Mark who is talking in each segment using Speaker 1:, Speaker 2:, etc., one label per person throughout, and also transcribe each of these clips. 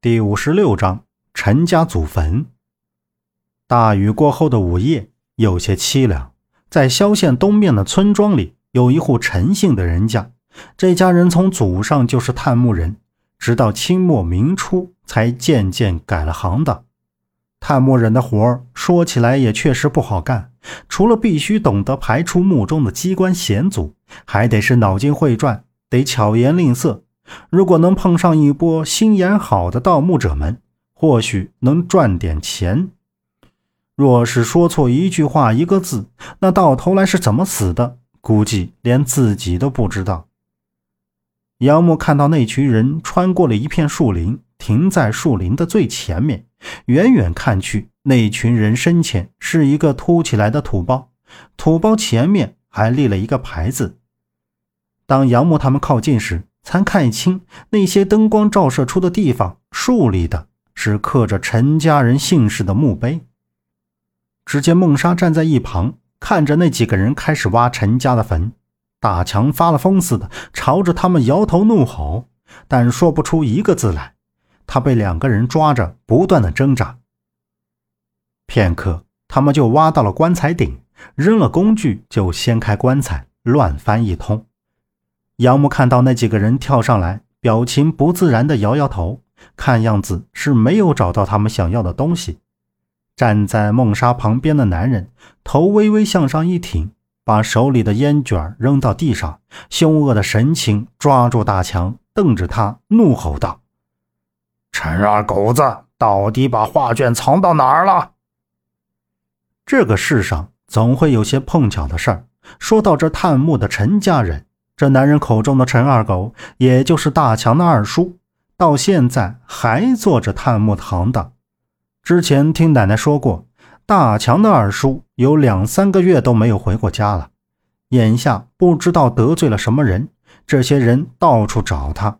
Speaker 1: 第五十六章陈家祖坟。大雨过后的午夜有些凄凉，在萧县东面的村庄里，有一户陈姓的人家。这家人从祖上就是探墓人，直到清末明初才渐渐改了行当。探墓人的活儿说起来也确实不好干，除了必须懂得排除墓中的机关险阻，还得是脑筋会转，得巧言令色。如果能碰上一波心眼好的盗墓者们，或许能赚点钱。若是说错一句话、一个字，那到头来是怎么死的，估计连自己都不知道。杨木看到那群人穿过了一片树林，停在树林的最前面。远远看去，那群人身前是一个凸起来的土包，土包前面还立了一个牌子。当杨木他们靠近时，才看清那些灯光照射出的地方，竖立的是刻着陈家人姓氏的墓碑。只见孟莎站在一旁，看着那几个人开始挖陈家的坟。大强发了疯似的朝着他们摇头怒吼，但说不出一个字来。他被两个人抓着，不断的挣扎。片刻，他们就挖到了棺材顶，扔了工具就掀开棺材，乱翻一通。杨木看到那几个人跳上来，表情不自然的摇摇头，看样子是没有找到他们想要的东西。站在梦莎旁边的男人头微微向上一挺，把手里的烟卷扔到地上，凶恶的神情抓住大强，瞪着他怒吼道：“
Speaker 2: 陈二狗子，到底把画卷藏到哪儿了？”
Speaker 1: 这个世上总会有些碰巧的事儿。说到这探墓的陈家人。这男人口中的陈二狗，也就是大强的二叔，到现在还做着探墓的行当。之前听奶奶说过，大强的二叔有两三个月都没有回过家了。眼下不知道得罪了什么人，这些人到处找他。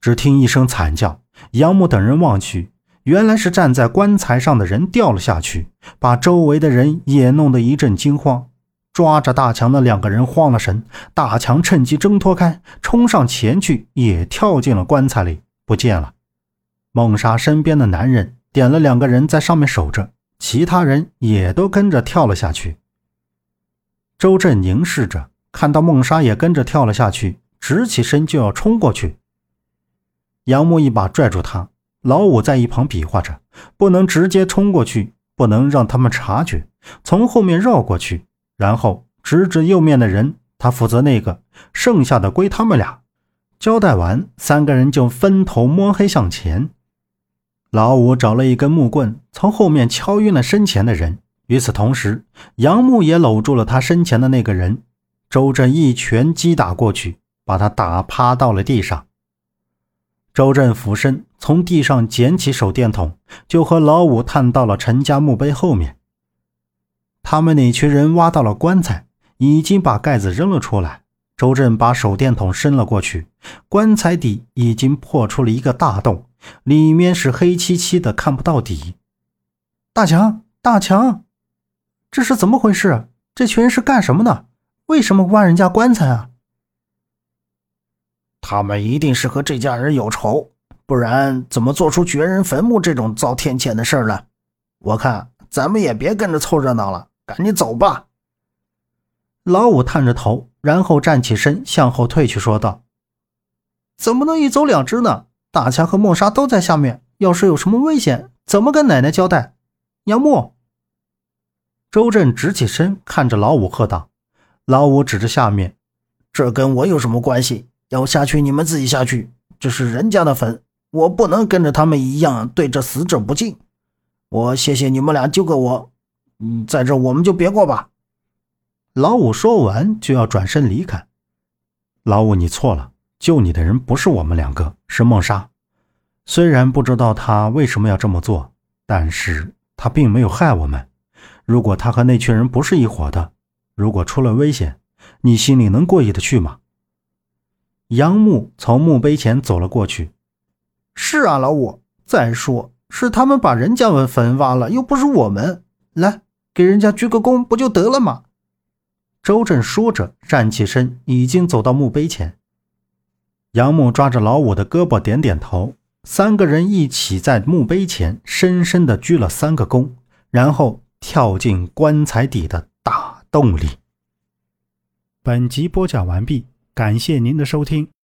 Speaker 1: 只听一声惨叫，杨木等人望去，原来是站在棺材上的人掉了下去，把周围的人也弄得一阵惊慌。抓着大强的两个人慌了神，大强趁机挣脱开，冲上前去，也跳进了棺材里，不见了。孟莎身边的男人点了两个人在上面守着，其他人也都跟着跳了下去。周震凝视着，看到孟莎也跟着跳了下去，直起身就要冲过去。杨木一把拽住他，老五在一旁比划着，不能直接冲过去，不能让他们察觉，从后面绕过去。然后指指右面的人，他负责那个，剩下的归他们俩。交代完，三个人就分头摸黑向前。老五找了一根木棍，从后面敲晕了身前的人。与此同时，杨木也搂住了他身前的那个人。周震一拳击打过去，把他打趴到了地上。周震俯身从地上捡起手电筒，就和老五探到了陈家墓碑后面。他们那群人挖到了棺材，已经把盖子扔了出来。周震把手电筒伸了过去，棺材底已经破出了一个大洞，里面是黑漆漆的，看不到底。大强，大强，这是怎么回事？这群人是干什么的？为什么挖人家棺材啊？
Speaker 2: 他们一定是和这家人有仇，不然怎么做出掘人坟墓这种遭天谴的事呢？我看咱们也别跟着凑热闹了。赶紧走吧！
Speaker 1: 老五探着头，然后站起身向后退去，说道：“怎么能一走两只呢？大强和莫莎都在下面，要是有什么危险，怎么跟奶奶交代？”杨木、周震直起身看着老五，喝道：“老五指着下面，
Speaker 2: 这跟我有什么关系？要下去你们自己下去，这是人家的坟，我不能跟着他们一样对着死者不敬。我谢谢你们俩救过我。”嗯，在这我们就别过吧。
Speaker 1: 老五说完就要转身离开。老五，你错了，救你的人不是我们两个，是孟莎。虽然不知道他为什么要这么做，但是他并没有害我们。如果他和那群人不是一伙的，如果出了危险，你心里能过意得去吗？杨木从墓碑前走了过去。是啊，老五。再说，是他们把人家坟挖了，又不是我们。来。给人家鞠个躬不就得了吗？周震说着，站起身，已经走到墓碑前。杨木抓着老五的胳膊，点点头。三个人一起在墓碑前深深的鞠了三个躬，然后跳进棺材底的大洞里。
Speaker 3: 本集播讲完毕，感谢您的收听。